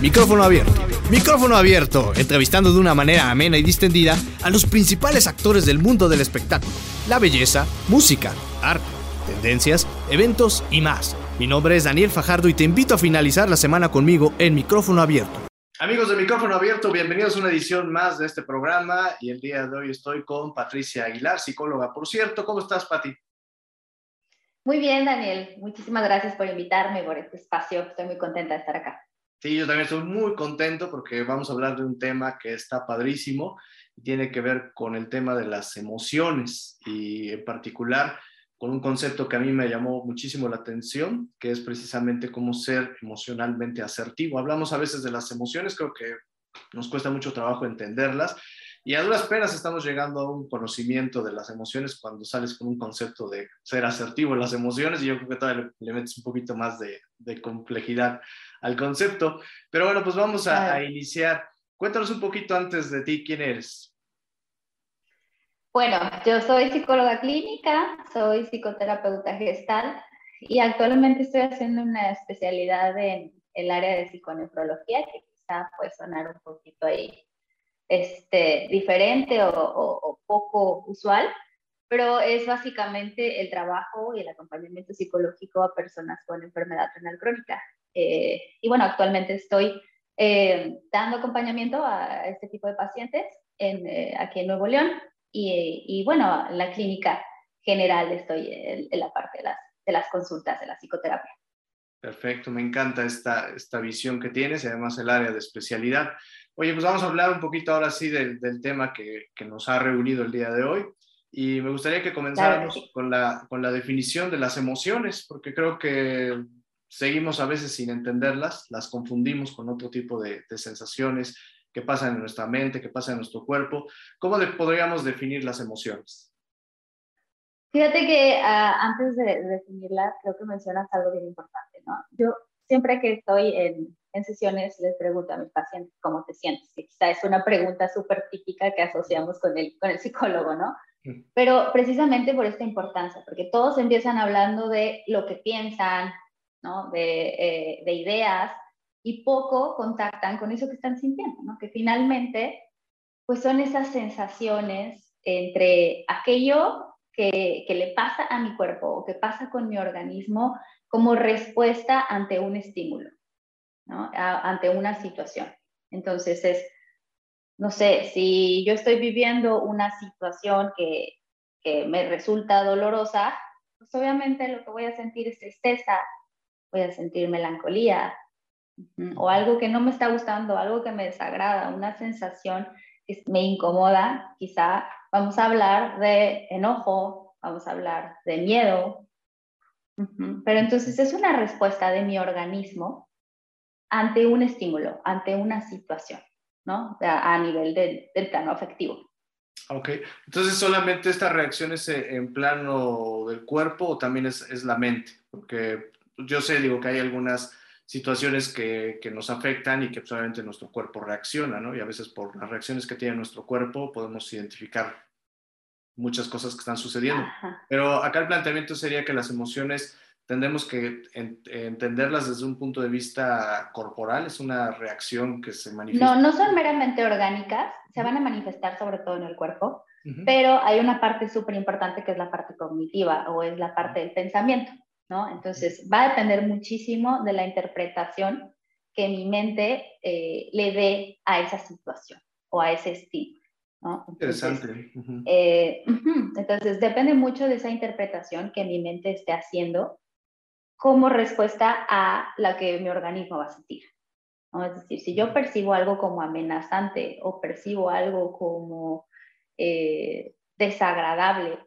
Micrófono abierto. Micrófono abierto, entrevistando de una manera amena y distendida a los principales actores del mundo del espectáculo, la belleza, música, arte, tendencias, eventos y más. Mi nombre es Daniel Fajardo y te invito a finalizar la semana conmigo en Micrófono abierto. Amigos de Micrófono Abierto, bienvenidos a una edición más de este programa y el día de hoy estoy con Patricia Aguilar, psicóloga. Por cierto, ¿cómo estás, Pati? Muy bien, Daniel. Muchísimas gracias por invitarme por este espacio. Estoy muy contenta de estar acá. Sí, yo también estoy muy contento porque vamos a hablar de un tema que está padrísimo y tiene que ver con el tema de las emociones y en particular con un concepto que a mí me llamó muchísimo la atención, que es precisamente cómo ser emocionalmente asertivo. Hablamos a veces de las emociones, creo que nos cuesta mucho trabajo entenderlas y a duras penas estamos llegando a un conocimiento de las emociones cuando sales con un concepto de ser asertivo en las emociones y yo creo que todavía le, metes un poquito más de, complejidad al concepto. Pero bueno, pues vamos a, a iniciar. Cuéntanos un poquito antes de ti, ¿quién eres? Bueno, yo soy psicóloga clínica, soy psicoterapeuta gestal y actualmente estoy haciendo una especialidad en el área de psiconefrología, que quizá puede sonar un poquito ahí este, diferente o, poco usual, pero es básicamente el trabajo y el acompañamiento psicológico a personas con enfermedad renal crónica. Eh, y bueno, actualmente estoy eh, dando acompañamiento a este tipo de pacientes en, eh, aquí en Nuevo León y, bueno, en la clínica general estoy en, la parte de las, de las consultas de la psicoterapia. Perfecto, me encanta esta, esta visión que tienes y además el área de especialidad. Oye, pues vamos a hablar un poquito ahora sí del, del tema que, que, nos ha reunido el día de hoy. Y me gustaría que comenzáramos con, la, con la definición de las emociones, porque creo que seguimos a veces sin entenderlas, las confundimos con otro tipo de, de sensaciones que pasan en nuestra mente, que pasan en nuestro cuerpo. ¿Cómo podríamos definir las emociones? Fíjate que uh, antes de, de definirlas, creo que mencionas algo bien importante, ¿no? Yo siempre que estoy en, en sesiones les pregunto a mis pacientes cómo te sientes. Y quizá es una pregunta súper típica que asociamos con el, con el psicólogo, ¿no? Mm. Pero precisamente por esta importancia, porque todos empiezan hablando de lo que piensan, ¿no? De, eh, de ideas, y poco contactan con eso que están sintiendo, ¿no? Que finalmente, pues son esas sensaciones entre aquello que, que le pasa a mi cuerpo o que pasa con mi organismo como respuesta ante un estímulo ante una situación. Entonces es, no sé, si yo estoy viviendo una situación que, que me resulta dolorosa, pues obviamente lo que voy a sentir es tristeza, voy a sentir melancolía o algo que no me está gustando, algo que me desagrada, una sensación que me incomoda, quizá vamos a hablar de enojo, vamos a hablar de miedo, pero entonces es una respuesta de mi organismo ante un estímulo, ante una situación, ¿no? A, nivel del, plano afectivo. Ok, entonces solamente esta reacción es eh, en plano del cuerpo o también es, es la mente, porque yo sé, digo que hay algunas situaciones que, que, nos afectan y que solamente nuestro cuerpo reacciona, ¿no? Y a veces por las reacciones que tiene nuestro cuerpo podemos identificar muchas cosas que están sucediendo. Pero acá el planteamiento sería que las emociones tendremos que entenderlas desde un punto de vista corporal, es una reacción que se manifiesta. No, no son meramente orgánicas, se van a manifestar sobre todo en el cuerpo, pero hay una parte súper importante que es la parte cognitiva o es la parte del pensamiento, ¿no? Entonces va a depender muchísimo de la interpretación que mi mente eh, le dé a esa situación o a ese estilo. ¿no? Interesante. Eh, entonces, depende mucho de esa interpretación que mi mente esté haciendo como respuesta a la que mi organismo va a sentir. Es decir, si yo percibo algo como amenazante o percibo algo como eh, desagradable,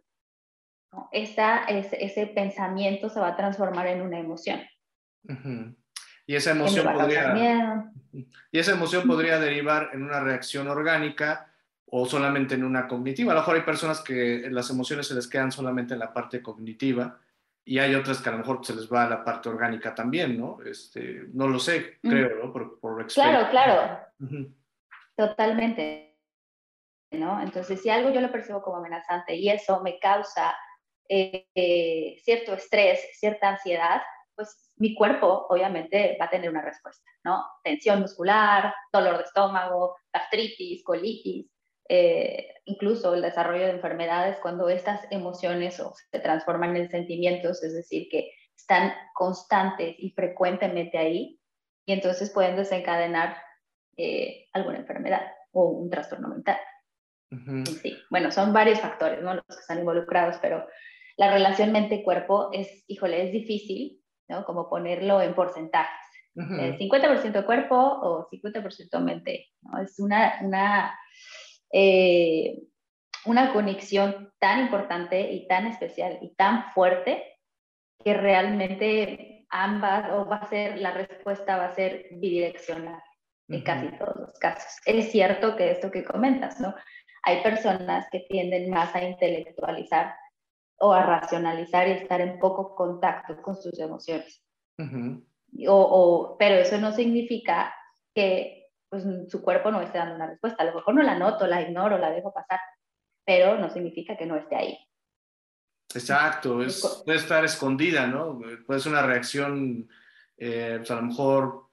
ese, pensamiento se va a transformar en una emoción. Y esa emoción podría, y esa emoción podría derivar en una reacción orgánica o solamente en una cognitiva. A lo mejor hay personas que las emociones se les quedan solamente en la parte cognitiva y hay otras que a lo mejor se les va a la parte orgánica también, ¿no? Este, no lo sé, creo, ¿no? Por, por claro, claro. Totalmente. ¿no? Entonces, si algo yo lo percibo como amenazante y eso me causa eh, cierto estrés, cierta ansiedad, pues mi cuerpo obviamente va a tener una respuesta, ¿no? Tensión muscular, dolor de estómago, gastritis, colitis, eh, incluso el desarrollo de enfermedades cuando estas emociones se transforman en sentimientos, es decir, que están constantes y frecuentemente ahí, y entonces pueden desencadenar eh, alguna enfermedad o un trastorno mental. Sí, bueno, son varios factores, ¿no? Los que están involucrados, pero la relación mente-cuerpo es, híjole, es difícil, ¿no? Como ponerlo en porcentajes. 50% cuerpo o 50% mente, ¿no? Es una, una, eh, una conexión tan importante y tan especial y tan fuerte que realmente ambas, o va a ser, la respuesta va a ser bidireccional en casi todos los casos. Es cierto que esto que comentas, ¿no? Hay personas que tienden más a intelectualizar o a racionalizar y estar en poco contacto con sus emociones. o, pero eso no significa que pues, su cuerpo no esté dando una respuesta. A lo mejor no la noto, la ignoro, la dejo pasar, pero no significa que no esté ahí. Exacto, es, puede estar escondida, ¿no? Puede ser una reacción, eh, pues a lo mejor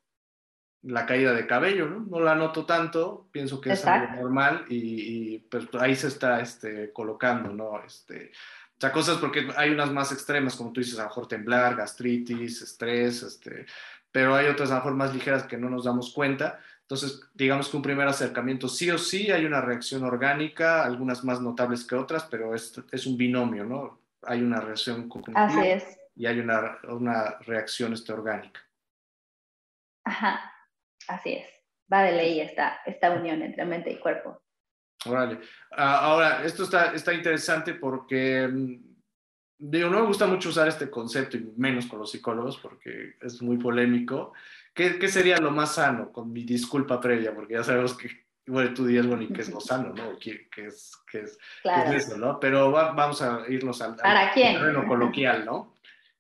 la caída de cabello, ¿no? No la noto tanto, pienso que es algo normal y, pues ahí se está este, colocando, ¿no? Este, o sea, cosas porque hay unas más extremas, como tú dices, a lo mejor temblar, gastritis, estrés, este, pero hay otras a lo mejor más ligeras que no nos damos cuenta. Entonces, digamos que un primer acercamiento sí o sí hay una reacción orgánica, algunas más notables que otras, pero es, es un binomio, ¿no? Hay una reacción cognitiva y hay una, una reacción este, orgánica. Ajá. Así es, va de ley esta, esta unión entre mente y cuerpo. Órale. Ah, ahora, esto está, está interesante porque, mm, digo, no me gusta mucho usar este concepto y menos con los psicólogos porque es muy polémico. ¿Qué, qué sería lo más sano? Con mi disculpa previa, porque ya sabemos que, bueno, tú dirías, bueno, ¿y qué es lo sano, no? ¿Qué, qué es, qué es, eso, no? Pero vamos a irnos al, al terreno coloquial, ¿no?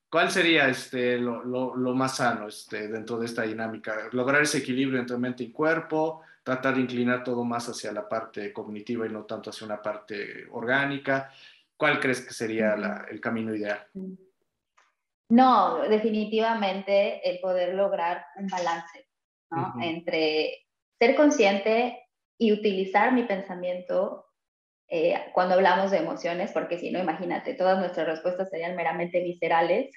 ¿Cuál sería este, lo, lo, más sano este, dentro de esta dinámica? Lograr ese equilibrio entre mente y cuerpo, tratar de inclinar todo más hacia la parte cognitiva y no tanto hacia una parte orgánica. ¿Cuál crees que sería el camino ideal? No, definitivamente el poder lograr un balance ¿no? entre ser consciente y utilizar mi pensamiento eh, cuando hablamos de emociones, porque si no, imagínate, todas nuestras respuestas serían meramente viscerales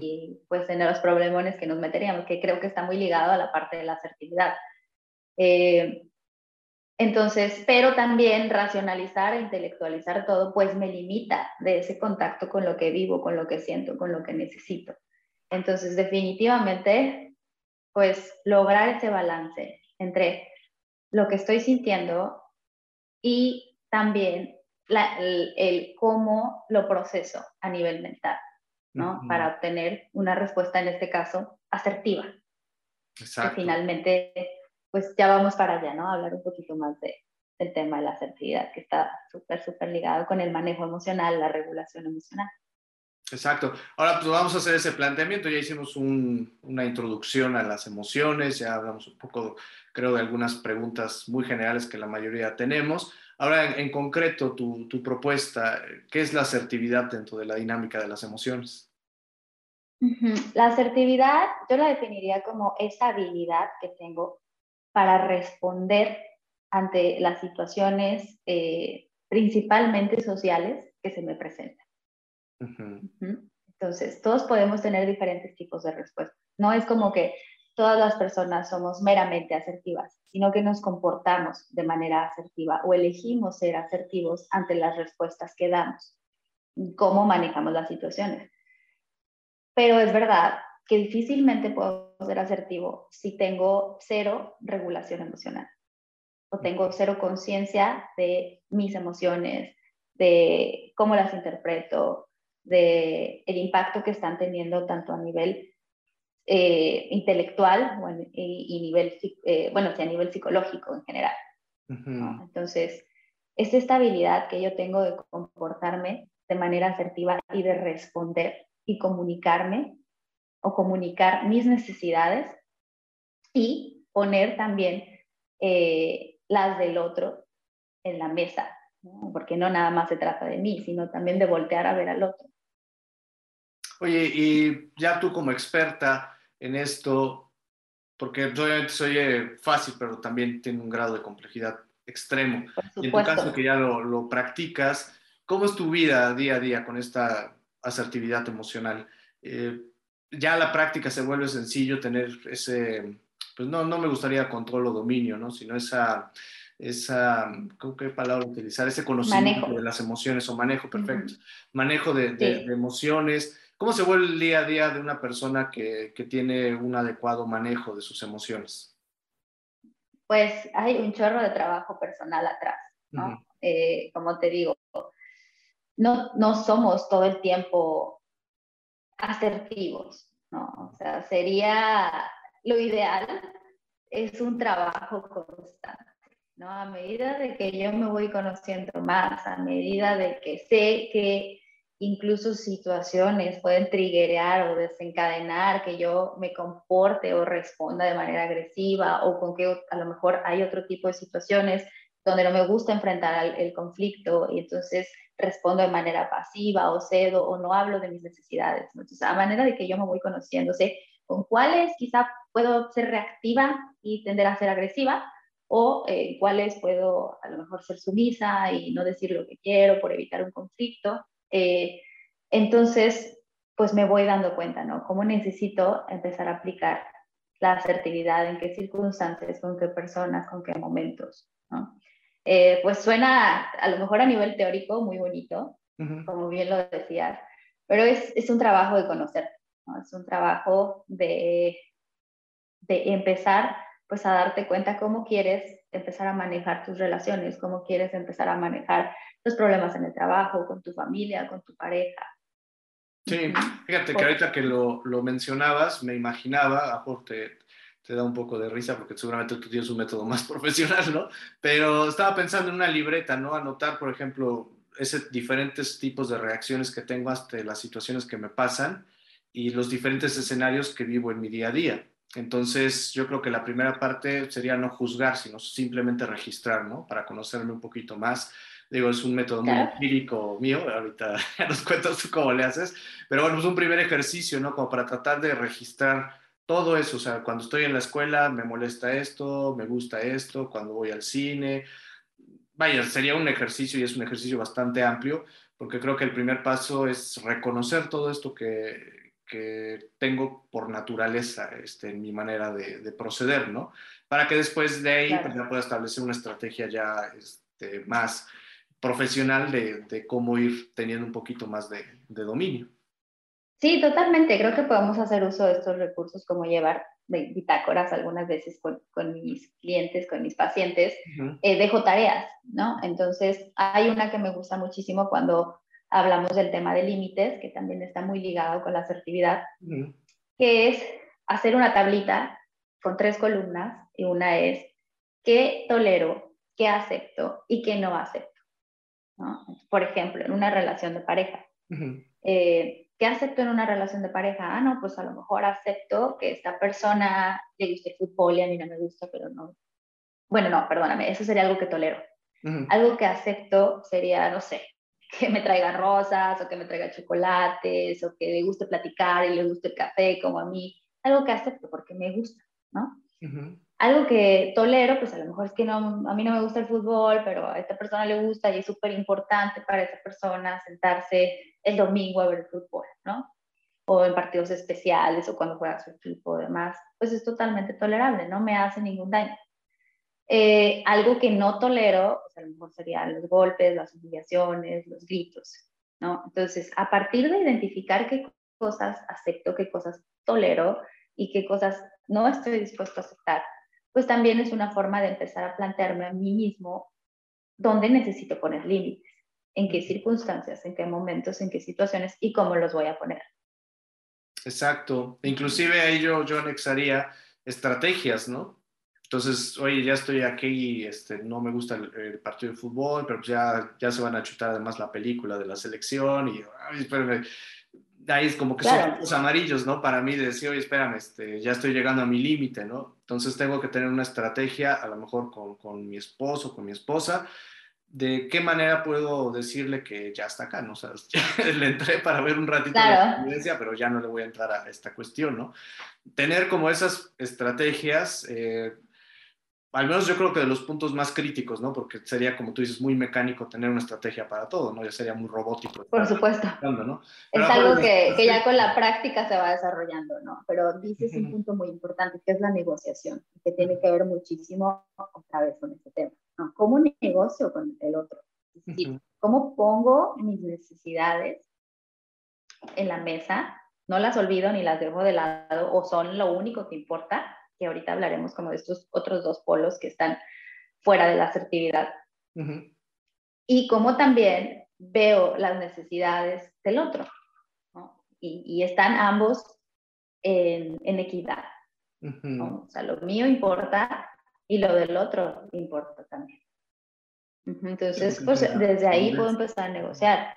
y pues en los problemones que nos meteríamos, que creo que está muy ligado a la parte de la asertividad. Eh, entonces, pero también racionalizar e intelectualizar todo, pues me limita de ese contacto con lo que vivo, con lo que siento, con lo que necesito. Entonces, definitivamente, pues lograr ese balance entre lo que estoy sintiendo y también el, cómo lo proceso a nivel mental, ¿no? Para obtener una respuesta, en este caso, asertiva. Exacto. Que finalmente, pues ya vamos para allá, ¿no? hablar un poquito más de, del tema de la asertividad, que está súper, súper ligado con el manejo emocional, la regulación emocional. Exacto. Ahora pues vamos a hacer ese planteamiento. Ya hicimos una introducción a las emociones, ya hablamos un poco, creo, de algunas preguntas muy generales que la mayoría tenemos. Ahora, en, concreto, tu, propuesta, ¿qué es la asertividad dentro de la dinámica de las emociones? La asertividad yo la definiría como esa habilidad que tengo para responder ante las situaciones eh, principalmente sociales que se me presentan. Entonces, todos podemos tener diferentes tipos de respuestas. No es como que todas las personas somos meramente asertivas, sino que nos comportamos de manera asertiva o elegimos ser asertivos ante las respuestas que damos, cómo manejamos las situaciones. Pero es verdad que difícilmente puedo ser asertivo si tengo cero regulación emocional o tengo cero conciencia de mis emociones, de cómo las interpreto, de el impacto que están teniendo tanto a nivel eh, intelectual y, nivel, eh, bueno, sí, a nivel psicológico en general. Entonces, es esta habilidad que yo tengo de comportarme de manera asertiva y de responder y comunicarme o comunicar mis necesidades y poner también eh, las del otro en la mesa, porque no nada más se trata de mí, sino también de voltear a ver al otro. Oye, y ya tú como experta en esto, porque obviamente soy fácil, pero también tiene un grado de complejidad extremo. Y en tu caso que ya lo, lo, practicas, ¿cómo es tu vida día a día con esta asertividad emocional? Eh, ya la práctica se vuelve sencillo tener ese, pues no, no me gustaría control o dominio, ¿no? Sino esa, esa ¿qué palabra utilizar? Ese conocimiento de las emociones o manejo, perfecto. Manejo de, de, emociones. ¿Cómo se vuelve el día a día de una persona que, que tiene un adecuado manejo de sus emociones? Pues hay un chorro de trabajo personal atrás, ¿no? Eh, como te digo, no, no somos todo el tiempo asertivos, ¿no? O sea, sería lo ideal es un trabajo constante, ¿no? A medida de que yo me voy conociendo más, a medida de que sé que incluso situaciones pueden triggerear o desencadenar que yo me comporte o responda de manera agresiva o con que a lo mejor hay otro tipo de situaciones donde no me gusta enfrentar el conflicto y entonces respondo de manera pasiva o cedo o no hablo de mis necesidades. Entonces, a manera de que yo me voy conociéndose con cuáles quizá puedo ser reactiva y tender a ser agresiva o eh, cuáles puedo a lo mejor ser sumisa y no decir lo que quiero por evitar un conflicto. Eh, entonces, pues me voy dando cuenta, ¿no? Cómo necesito empezar a aplicar la asertividad, en qué circunstancias, con qué personas, con qué momentos, ¿no? Eh, pues suena a lo mejor a nivel teórico muy bonito, como bien lo decías, pero es, es un trabajo de conocer, ¿no? es un trabajo de, de empezar pues a darte cuenta cómo quieres empezar a manejar tus relaciones, cómo quieres empezar a manejar los problemas en el trabajo, con tu familia, con tu pareja. Sí, fíjate que ahorita que lo, lo mencionabas, me imaginaba, te da un poco de risa porque seguramente tú tienes un método más profesional, ¿no? Pero estaba pensando en una libreta, ¿no? Anotar, por ejemplo, ese diferentes tipos de reacciones que tengo hasta las situaciones que me pasan y los diferentes escenarios que vivo en mi día a día. Entonces, yo creo que la primera parte sería no juzgar, sino simplemente registrar, ¿no? Para conocerme un poquito más. Digo, es un método muy empírico mío, ahorita nos cuentas tú cómo le haces, pero bueno, es un primer ejercicio, ¿no? Como para tratar de registrar todo eso, o sea, cuando estoy en la escuela me molesta esto, me gusta esto, cuando voy al cine. Vaya, sería un ejercicio y es un ejercicio bastante amplio, porque creo que el primer paso es reconocer todo esto que, que tengo por naturaleza este, en mi manera de, de, proceder, ¿no? Para que después de ahí pues, pueda establecer una estrategia ya este, más profesional de, de, cómo ir teniendo un poquito más de, de dominio. Sí, totalmente. Creo que podemos hacer uso de estos recursos como llevar bitácoras algunas veces con, con mis clientes, con mis pacientes, eh, dejo tareas, ¿no? Entonces, hay una que me gusta muchísimo cuando hablamos del tema de límites, que también está muy ligado con la asertividad, que es hacer una tablita con tres columnas y una es qué tolero, qué acepto y qué no acepto. ¿no? Por ejemplo, en una relación de pareja. ¿Qué acepto en una relación de pareja? Ah, no, pues a lo mejor acepto que esta persona le guste el fútbol y a mí no me gusta, pero no. Bueno, no, perdóname, eso sería algo que tolero. Algo que acepto sería, no sé, que me traiga rosas o que me traiga chocolates o que le guste platicar y le guste el café como a mí. Algo que acepto porque me gusta, ¿no? Algo que tolero, pues a lo mejor es que no, a mí no me gusta el fútbol, pero a esta persona le gusta y es súper importante para esa persona sentarse el domingo a ver el fútbol, ¿no? O en partidos especiales o cuando juega su equipo o demás, pues es totalmente tolerable, no me hace ningún daño. Eh, algo que no tolero, pues a lo mejor serían los golpes, las humillaciones, los gritos, ¿no? Entonces, a partir de identificar qué cosas acepto, qué cosas tolero y qué cosas no estoy dispuesto a aceptar, pues también es una forma de empezar a plantearme a mí mismo dónde necesito poner límites en qué circunstancias, en qué momentos, en qué situaciones y cómo los voy a poner. Exacto. Inclusive ahí yo, yo anexaría estrategias, ¿no? Entonces, oye, ya estoy aquí y este, no me gusta el, partido de fútbol, pero ya, ya se van a chutar además la película de la selección y, ay, espérame, ahí es como que son los amarillos, ¿no? Para mí de decir, oye, espérame, este, ya estoy llegando a mi límite, ¿no? Entonces tengo que tener una estrategia, a lo mejor con, con mi esposo, con mi esposa, de qué manera puedo decirle que ya está acá, ¿no? O sea, le entré para ver un ratito claro. de la pero ya no le voy a entrar a esta cuestión, ¿no? Tener como esas estrategias, eh, al menos yo creo que de los puntos más críticos, ¿no? Porque sería, como tú dices, muy mecánico tener una estrategia para todo, ¿no? Ya sería muy robótico. Por supuesto. ¿no? Es algo que, que, ya con la práctica se va desarrollando, ¿no? Pero dices un punto muy importante, que es la negociación, que tiene que ver muchísimo otra vez con este tema, ¿no? ¿Cómo negocio con el otro? Es decir, ¿cómo pongo mis necesidades en la mesa? No las olvido ni las dejo de lado o son lo único que importa que ahorita hablaremos como de estos otros dos polos que están fuera de la asertividad. Y como también veo las necesidades del otro. Y, están ambos en, equidad. O sea, lo mío importa y lo del otro importa también. Entonces, pues desde ahí puedo empezar a negociar.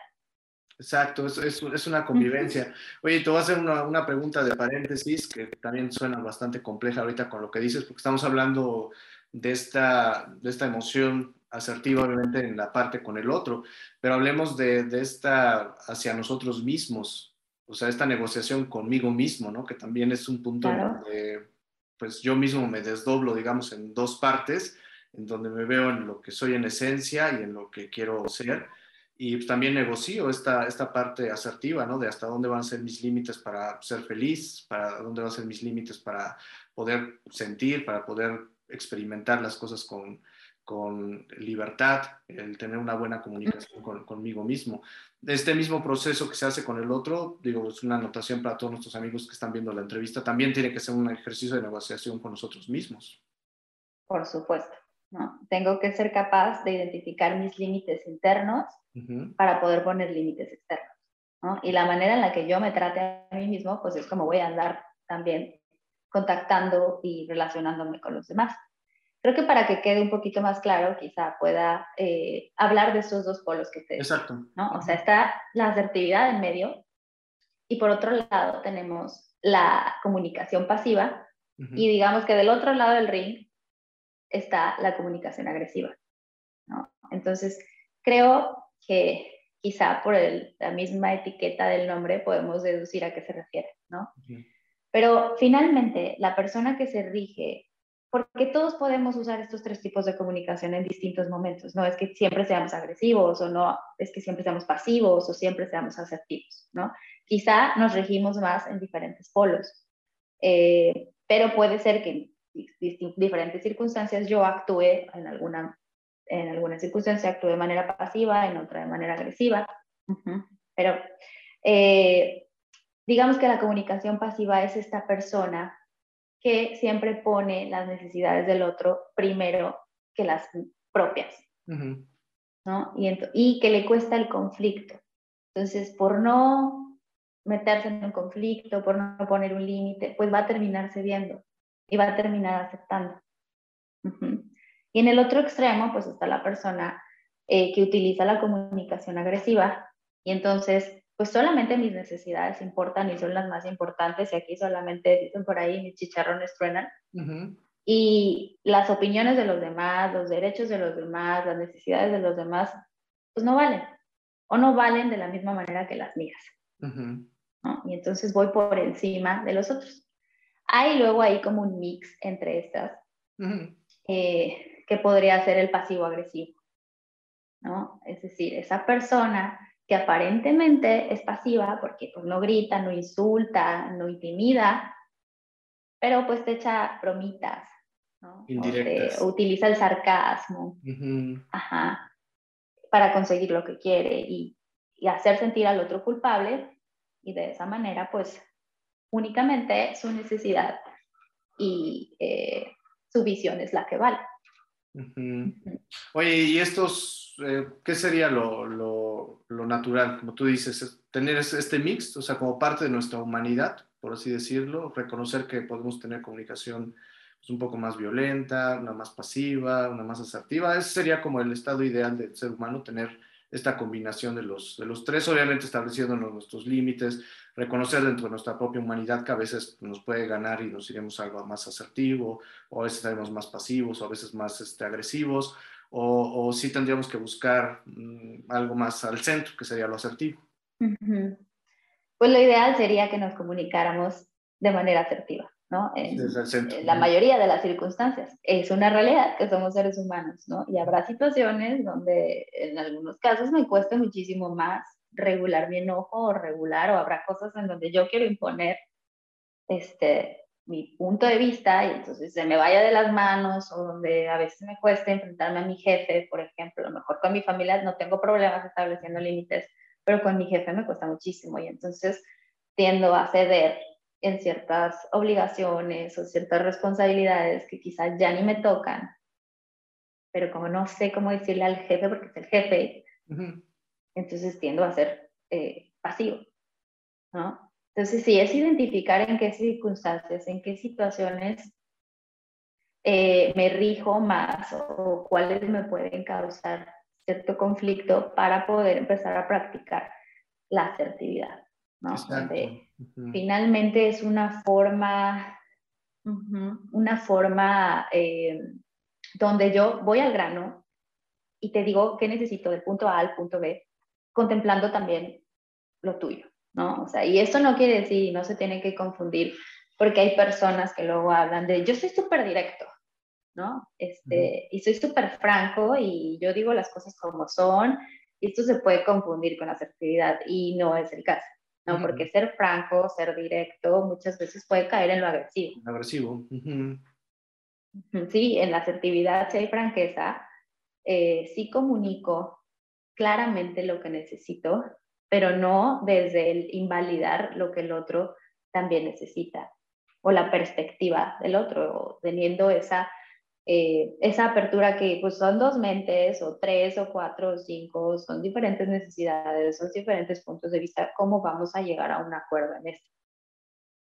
Exacto, es, es, una convivencia. Oye, te voy a hacer una, una, pregunta de paréntesis que también suena bastante compleja ahorita con lo que dices, porque estamos hablando de esta, de esta emoción asertiva, obviamente, en la parte con el otro, pero hablemos de, de esta hacia nosotros mismos, o sea, esta negociación conmigo mismo, ¿no? Que también es un punto donde, pues yo mismo me desdoblo, digamos, en dos partes, en donde me veo en lo que soy en esencia y en lo que quiero ser y pues, también negocio esta, esta parte asertiva, ¿no? De hasta dónde van a ser mis límites para ser feliz, para dónde van a ser mis límites para poder sentir, para poder experimentar las cosas con, con libertad, el tener una buena comunicación con, conmigo mismo. Este mismo proceso que se hace con el otro, digo, es una anotación para todos nuestros amigos que están viendo la entrevista, también tiene que ser un ejercicio de negociación con nosotros mismos. Por supuesto. ¿No? Tengo que ser capaz de identificar mis límites internos para poder poner límites externos. ¿no? Y la manera en la que yo me trate a mí mismo, pues es como voy a andar también contactando y relacionándome con los demás. Creo que para que quede un poquito más claro, quizá pueda eh, hablar de esos dos polos que te Exacto. ¿no? O sea, está la asertividad en medio y por otro lado tenemos la comunicación pasiva y digamos que del otro lado del ring está la comunicación agresiva. ¿no? Entonces, creo que quizá por la misma etiqueta del nombre podemos deducir a qué se refiere, ¿no? Pero finalmente, la persona que se rige, porque todos podemos usar estos tres tipos de comunicación en distintos momentos, no es que siempre seamos agresivos o no es que siempre seamos pasivos o siempre seamos asertivos, ¿no? Quizá nos regimos más en diferentes polos, eh, pero puede ser que diferentes circunstancias yo actúe en alguna, en alguna circunstancia, actúe de manera pasiva, en otra de manera agresiva. Pero eh, digamos que la comunicación pasiva es esta persona que siempre pone las necesidades del otro primero que las propias, ¿no? Y, y que le cuesta el conflicto. Entonces, por no meterse en un conflicto, por no poner un límite, pues va a terminar cediendo y va a terminar aceptando. Y en el otro extremo, pues está la persona eh, que utiliza la comunicación agresiva y entonces, pues solamente mis necesidades importan y son las más importantes y aquí solamente dicen por ahí mis chicharrones truenan. Y las opiniones de los demás, los derechos de los demás, las necesidades de los demás, pues no valen o no valen de la misma manera que las mías. Y entonces voy por encima de los otros. Hay luego ahí como un mix entre estas, eh, que podría ser el pasivo-agresivo, ¿no? Es decir, esa persona que aparentemente es pasiva porque pues, no grita, no insulta, no intimida, pero pues te echa bromitas, ¿no? O, utiliza el sarcasmo, Ajá, para conseguir lo que quiere y, y hacer sentir al otro culpable y de esa manera pues únicamente su necesidad y eh, su visión es la que vale. Oye, ¿y estos, eh, qué sería lo, lo, lo, natural, como tú dices, tener este mix, o sea, como parte de nuestra humanidad, por así decirlo, reconocer que podemos tener comunicación pues, un poco más violenta, una más pasiva, una más asertiva, ese sería como el estado ideal del ser humano, tener esta combinación de los, de los tres, obviamente estableciéndonos nuestros límites, reconocer dentro de nuestra propia humanidad que a veces nos puede ganar y nos iremos algo más asertivo, o a veces estaremos más pasivos, o a veces más este, agresivos, o, o sí tendríamos que buscar mm, algo más al centro, que sería lo asertivo. Pues lo ideal sería que nos comunicáramos de manera asertiva, ¿no? En, la mayoría de las circunstancias. Es una realidad que somos seres humanos, ¿no? Y habrá situaciones donde en algunos casos me cueste muchísimo más regular mi enojo o regular, o habrá cosas en donde yo quiero imponer este, mi punto de vista y entonces se me vaya de las manos o donde a veces me cuesta enfrentarme a mi jefe, por ejemplo, a lo mejor con mi familia no tengo problemas estableciendo límites, pero con mi jefe me cuesta muchísimo y entonces tiendo a ceder en ciertas obligaciones o ciertas responsabilidades que quizás ya ni me tocan, pero como no sé cómo decirle al jefe porque es el jefe, entonces tiendo a ser eh, pasivo, ¿no? Entonces, sí, es identificar en qué circunstancias, en qué situaciones eh, me rijo más o cuáles me pueden causar cierto conflicto para poder empezar a practicar la asertividad. ¿No? Finalmente es una forma, una forma eh, donde yo voy al grano y te digo qué necesito del punto A al punto B, contemplando también lo tuyo. ¿no? O sea, y esto no quiere decir, no se tiene que confundir, porque hay personas que luego hablan de, yo soy súper directo, ¿no? Este, Y soy súper franco y yo digo las cosas como son, y esto se puede confundir con asertividad y no es el caso, ¿no? Porque ser franco, ser directo, muchas veces puede caer en lo agresivo. Agresivo. Sí, en la asertividad, si hay franqueza, eh, sí comunico claramente lo que necesito, pero no desde el invalidar lo que el otro también necesita o la perspectiva del otro, o teniendo esa, eh, esa apertura que pues son dos mentes o tres o cuatro o cinco, son diferentes necesidades, son diferentes puntos de vista, ¿cómo vamos a llegar a un acuerdo en esto?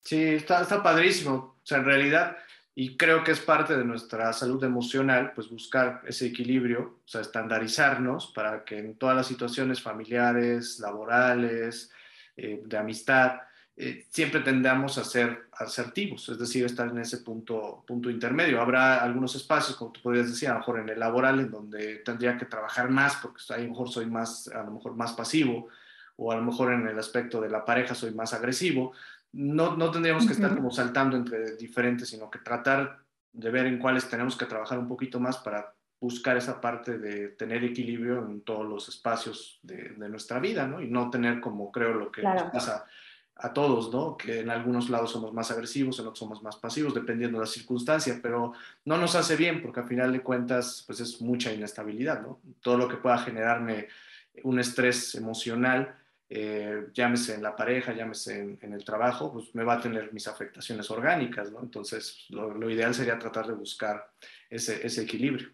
Sí, está, está padrísimo. O sea, en realidad y creo que es parte de nuestra salud emocional, pues buscar ese equilibrio, o sea, estandarizarnos para que en todas las situaciones familiares, laborales, eh, de amistad, eh, siempre tendamos a ser asertivos, es decir, estar en ese punto, punto intermedio. Habrá algunos espacios, como tú podrías decir, a lo mejor en el laboral, en donde tendría que trabajar más, porque a lo mejor soy más, a lo mejor más pasivo, o a lo mejor en el aspecto de la pareja soy más agresivo, no, no tendríamos que estar como saltando entre diferentes, sino que tratar de ver en cuáles tenemos que trabajar un poquito más para buscar esa parte de tener equilibrio en todos los espacios de, nuestra vida, ¿no? Y no tener como creo lo que nos pasa a todos, ¿no? Que en algunos lados somos más agresivos, en otros somos más pasivos, dependiendo de la circunstancia, pero no nos hace bien porque al final de cuentas, pues es mucha inestabilidad, ¿no? Todo lo que pueda generarme un estrés emocional, eh, llámese en la pareja, llámese en, el trabajo, pues me va a tener mis afectaciones orgánicas, ¿no? Entonces, lo, ideal sería tratar de buscar ese, equilibrio.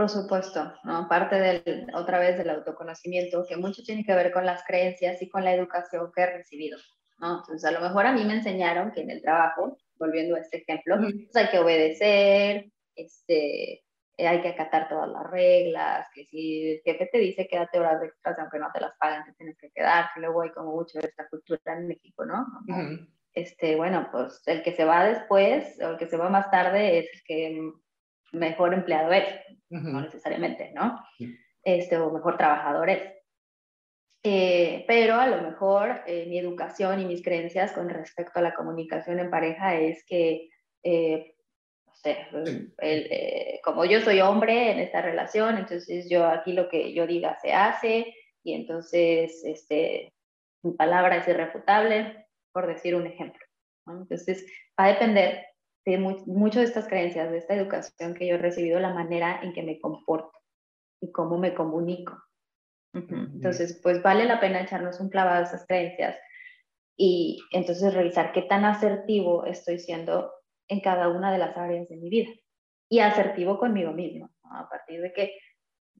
Por supuesto, ¿no? Parte del, otra vez del autoconocimiento, que mucho tiene que ver con las creencias y con la educación que he recibido, ¿no? Entonces, a lo mejor a mí me enseñaron que en el trabajo, volviendo a este ejemplo, pues hay que obedecer, este, eh, hay que acatar todas las reglas, que si el jefe te dice quédate horas extras aunque no te las paguen, te tienes que quedar, que luego hay como mucho de esta cultura en México, ¿no? este, bueno, pues el que se va después o el que se va más tarde es el que mejor empleado es, no necesariamente, ¿no? Este, o mejor trabajador es. Eh, pero a lo mejor eh, mi educación y mis creencias con respecto a la comunicación en pareja es que eh, como yo soy hombre en esta relación, entonces yo aquí lo que yo diga se hace y entonces este, mi palabra es irrefutable, por decir un ejemplo. Entonces va a depender de mucho de estas creencias, de esta educación que yo he recibido, la manera en que me comporto y cómo me comunico. Entonces, pues vale la pena echarnos un clavado a esas creencias y entonces revisar qué tan asertivo estoy siendo en cada una de las áreas de mi vida y asertivo conmigo mismo, a partir de que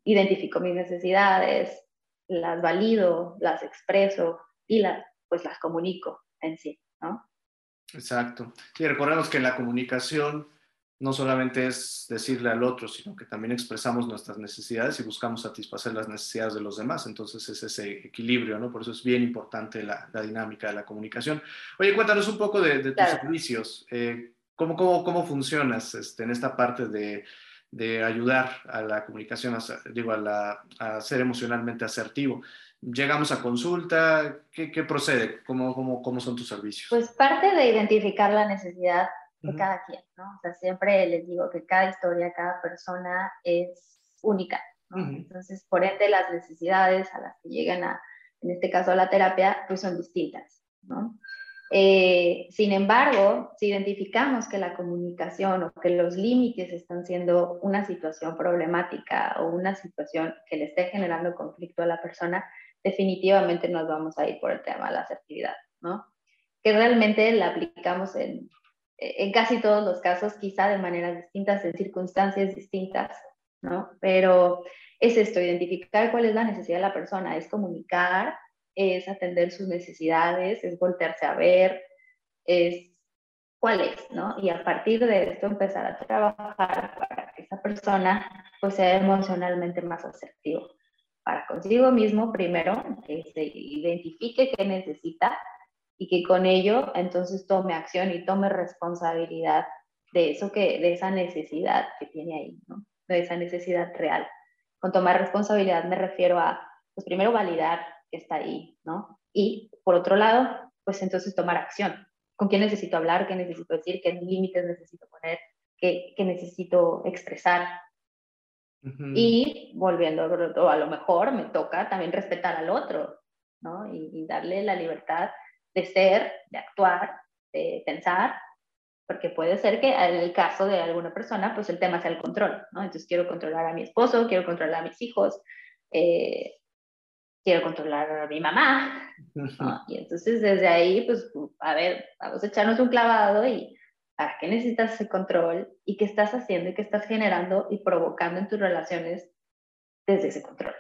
identifico mis necesidades, las valido, las expreso y las, pues las comunico en sí, ¿no? Exacto. Sí, recordemos que la comunicación no solamente es decirle al otro, sino que también expresamos nuestras necesidades y buscamos satisfacer las necesidades de los demás. Entonces es ese equilibrio, ¿no? Por eso es bien importante la, dinámica de la comunicación. Oye, cuéntanos un poco de, tus servicios. Eh, ¿cómo, cómo, cómo, funcionas este, en esta parte de, de, ayudar a la comunicación, digo, a, la, a, ser emocionalmente asertivo? Llegamos a consulta, ¿qué, qué procede? ¿Cómo, cómo, ¿Cómo son tus servicios? Pues parte de identificar la necesidad de cada quien, ¿no? O sea, siempre les digo que cada historia, cada persona es única, ¿no? Entonces, por ende, las necesidades a las que llegan a, en este caso, a la terapia, pues son distintas, ¿no? Eh, sin embargo, si identificamos que la comunicación o que los límites están siendo una situación problemática o una situación que le esté generando conflicto a la persona, definitivamente nos vamos a ir por el tema de la asertividad, ¿no? Que realmente la aplicamos en, casi todos los casos, quizá de maneras distintas, en circunstancias distintas, ¿no? Pero es esto, identificar cuál es la necesidad de la persona, es comunicar, es atender sus necesidades, es voltearse a ver, es cuál es, ¿no? Y a partir de esto empezar a trabajar para que esa persona pues sea emocionalmente más asertivo. Para consigo mismo, primero, que se identifique qué necesita y que con ello entonces tome acción y tome responsabilidad de eso que, de esa necesidad que tiene ahí, ¿no? De esa necesidad real. Con tomar responsabilidad me refiero a, pues primero validar que está ahí, ¿no? Y por otro lado, pues entonces tomar acción. ¿Con quién necesito hablar? ¿Qué necesito decir? ¿Qué límites necesito poner? ¿Qué, qué necesito expresar? Y volviendo, a lo mejor me toca también respetar al otro, ¿no? Y, y darle la libertad de ser, de actuar, de pensar, porque puede ser que en el caso de alguna persona, pues el tema sea el control, ¿no? Entonces quiero controlar a mi esposo, quiero controlar a mis hijos, eh, quiero controlar a mi mamá, ¿no? Y entonces desde ahí, pues, a ver, vamos a echarnos un clavado y ¿para qué necesitas ese control? ¿Y qué estás haciendo y qué estás generando y provocando en tus relaciones desde ese control?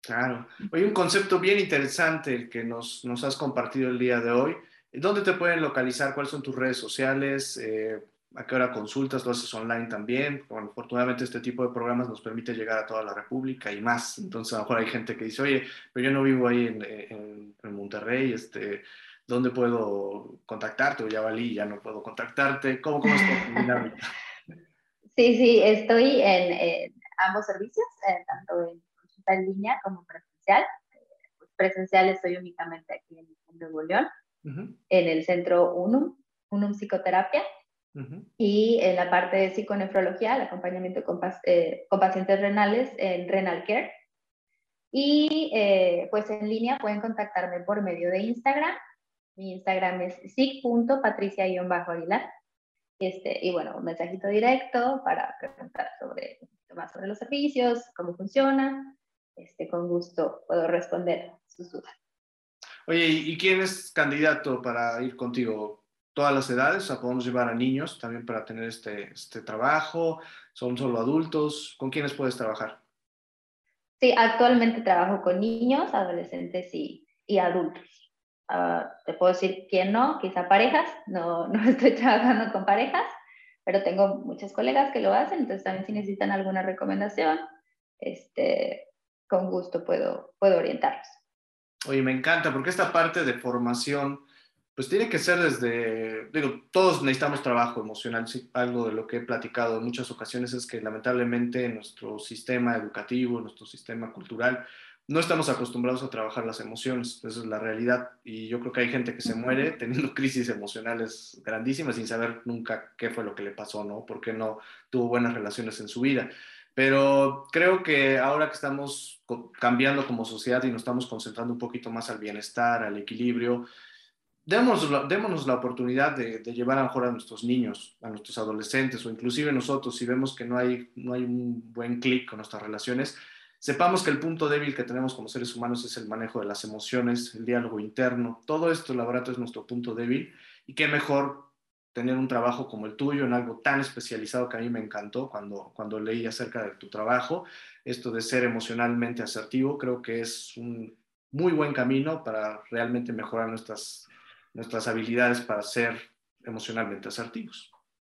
Claro. Hoy un concepto bien interesante el que nos, nos, has compartido el día de hoy. ¿Dónde te pueden localizar? ¿Cuáles son tus redes sociales? Eh, ¿A qué hora consultas? ¿Lo haces online también? Bueno, afortunadamente este tipo de programas nos permite llegar a toda la República y más. Entonces a lo mejor hay gente que dice, oye, pero yo no vivo ahí en, en, Monterrey, este, ¿dónde puedo contactarte? O ya valí, ya no puedo contactarte. ¿Cómo, cómo? Sí, sí, estoy en, ambos servicios, eh, tanto en en línea como presencial. Pues presencial estoy únicamente aquí en, Nuevo León, en el centro UNUM, UNUM Psicoterapia, y en la parte de psiconefrología, el acompañamiento con, eh, con pacientes renales en Renal Care. Y eh, pues en línea pueden contactarme por medio de Instagram. Mi Instagram es sig.patricia-aguilar. Este, y bueno, un mensajito directo para preguntar sobre, más sobre los servicios, cómo funciona este, con gusto puedo responder sus dudas. Oye, ¿y quién es candidato para ir contigo? ¿Todas las edades? O sea, podemos llevar a niños también para tener este, este trabajo. ¿Son solo adultos? ¿Con quiénes puedes trabajar? Sí, actualmente trabajo con niños, adolescentes y, y adultos. Ah, te puedo decir quién no, quizá parejas, no, no estoy trabajando con parejas, pero tengo muchas colegas que lo hacen, entonces también si necesitan alguna recomendación, este, con gusto puedo, puedo orientarlos. Oye, me encanta, porque esta parte de formación, pues tiene que ser desde, digo, todos necesitamos trabajo emocional, algo de lo que he platicado en muchas ocasiones es que lamentablemente nuestro sistema educativo, nuestro sistema cultural, no estamos acostumbrados a trabajar las emociones, esa es la realidad, y yo creo que hay gente que se muere teniendo crisis emocionales grandísimas sin saber nunca qué fue lo que le pasó, ¿no? ¿Por qué no tuvo buenas relaciones en su vida? Pero creo que ahora que estamos cambiando como sociedad y nos estamos concentrando un poquito más al bienestar, al equilibrio, démonos, démonos la oportunidad de, llevar a mejor a nuestros niños, a nuestros adolescentes o inclusive nosotros, si vemos que no hay, no hay un buen clic con nuestras relaciones, sepamos que el punto débil que tenemos como seres humanos es el manejo de las emociones, el diálogo interno. Todo esto, la verdad, es nuestro punto débil y qué mejor tener un trabajo como el tuyo en algo tan especializado que a mí me encantó cuando, cuando leí acerca de tu trabajo. Esto de ser emocionalmente asertivo creo que es un muy buen camino para realmente mejorar nuestras, nuestras habilidades para ser emocionalmente asertivos.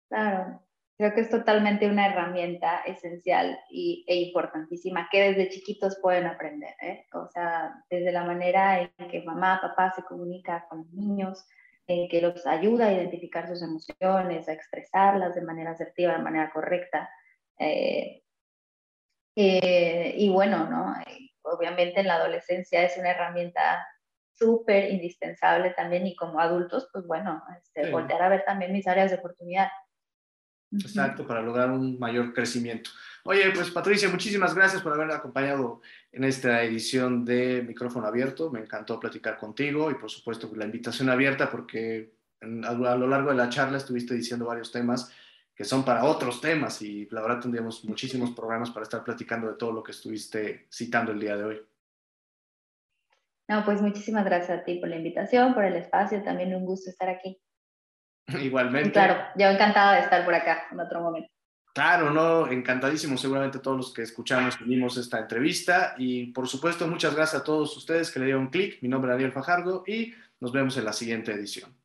Claro. Creo que es totalmente una herramienta esencial y, e importantísima que desde chiquitos pueden aprender. ¿eh? O sea, desde la manera en que mamá, papá se comunica con los niños, en que los ayuda a identificar sus emociones, a expresarlas de manera asertiva, de manera correcta. Eh, eh, y bueno, ¿no? obviamente en la adolescencia es una herramienta súper indispensable también y como adultos, pues bueno, este, voltear a ver también mis áreas de oportunidad. Exacto, para lograr un mayor crecimiento. Oye, pues Patricia, muchísimas gracias por haberme acompañado en esta edición de Micrófono Abierto. Me encantó platicar contigo y por supuesto la invitación abierta porque a lo largo de la charla estuviste diciendo varios temas que son para otros temas y la verdad tendríamos muchísimos programas para estar platicando de todo lo que estuviste citando el día de hoy. No, pues muchísimas gracias a ti por la invitación, por el espacio, también un gusto estar aquí. Igualmente. claro, yo encantada de estar por acá en otro momento. Claro, no, encantadísimo seguramente todos los que escuchamos, tuvimos esta entrevista y por supuesto muchas gracias a todos ustedes que le dieron clic. Mi nombre es Daniel Fajardo y nos vemos en la siguiente edición.